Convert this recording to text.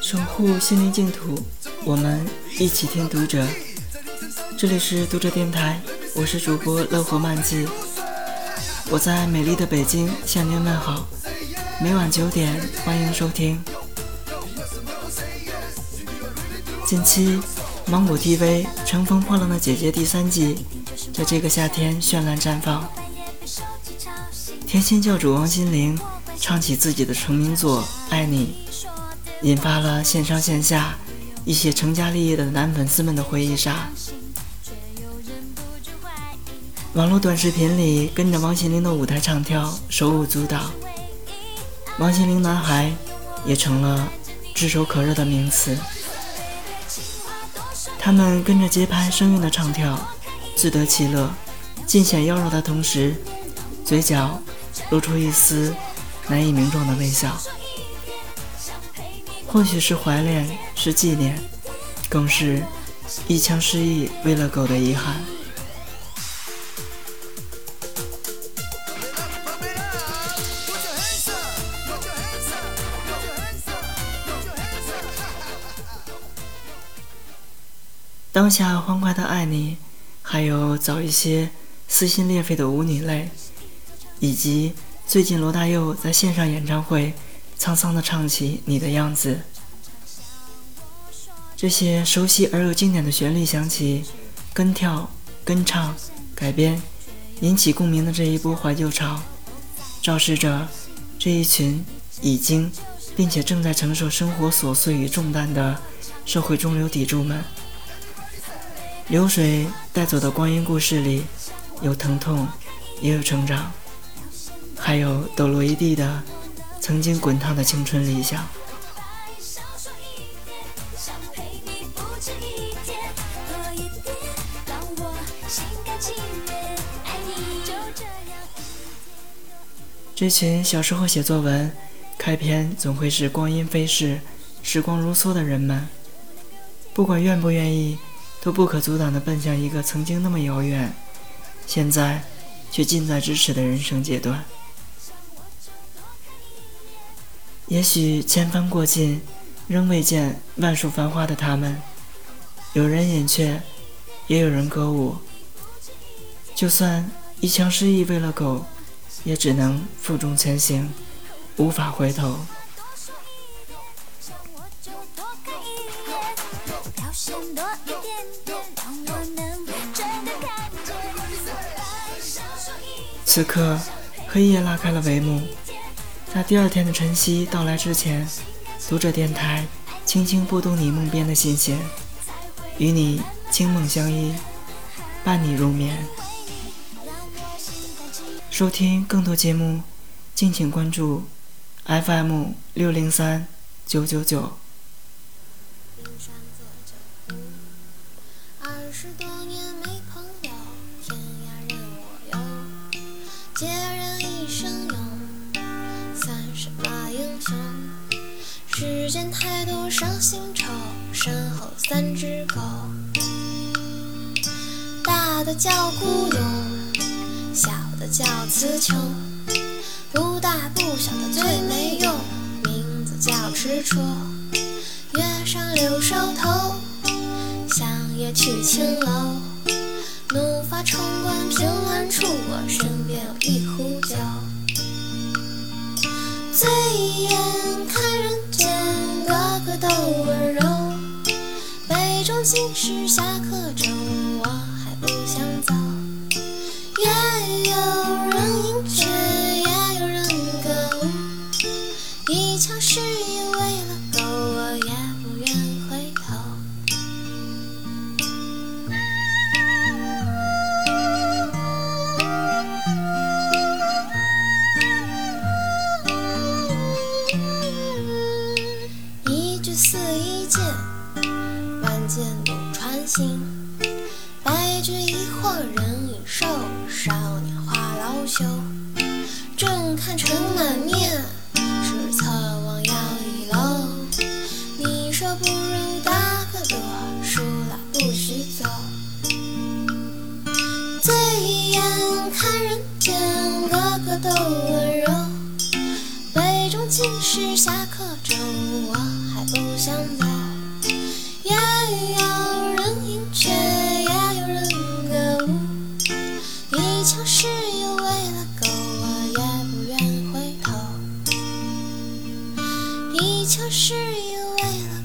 守护心灵净土，我们一起听读者。这里是读者电台，我是主播乐活漫记。我在美丽的北京向您问好，每晚九点欢迎收听。近期，芒果 TV《乘风破浪的姐姐》第三季在这个夏天绚烂绽放。甜心教主王心凌唱起自己的成名作《爱你》。引发了线上线下一些成家立业的男粉丝们的回忆杀。网络短视频里跟着王心凌的舞台唱跳，手舞足蹈。王心凌男孩也成了炙手可热的名词。他们跟着节拍生硬的唱跳，自得其乐，尽显妖娆的同时，嘴角露出一丝难以名状的微笑。或许是怀恋，是纪念，更是一腔失意为了狗的遗憾。当下欢快的爱你，还有早一些撕心裂肺的舞女泪，以及最近罗大佑在线上演唱会沧桑地唱起《你的样子》，这些熟悉而又经典的旋律响起，跟跳、跟唱、改编，引起共鸣的这一波怀旧潮，昭示着这一群已经并且正在承受生活琐碎与重担的社会中流砥柱们。流水带走的光阴故事里，有疼痛，也有成长，还有抖落一地的曾经滚烫的青春理想。这群小时候写作文，开篇总会是光阴飞逝，时光如梭的人们，不管愿不愿意，都不可阻挡地奔向一个曾经那么遥远，现在却近在咫尺的人生阶段。也许千帆过尽，仍未见万树繁花的他们，有人隐却，也有人歌舞。就算一腔失意为了狗，也只能负重前行，无法回头。眼，表现多一点点，让我能真的看见。此刻，黑夜拉开了帷幕，在第二天的晨曦到来之前，读者电台轻轻拨动你梦边的心弦，与你轻梦相依，伴你入眠。收听更多节目，敬请关注 FM 六零三九九九。十多年没朋友，天涯任我游，孑然一身勇，算什么英雄？世间太多伤心愁，身后三只狗，大的叫孤勇，小的叫词穷，不大不小的最没用，名字叫执着。月上柳梢头。去青楼，怒发冲冠凭栏处，我身边有一壶酒。醉眼看人间，个个都温柔。杯中尽是侠客愁，似一剑，万箭不穿心。白驹一晃人已瘦，少年花老朽。正看尘满面，是策忘摇一楼。你说不如打个赌，输了不许走。醉眼看人间，个个都温柔。是下课钟，我还不想走。也有人饮却，也有人歌舞。一腔诗意为了狗，我也不愿回头。一腔诗意为了。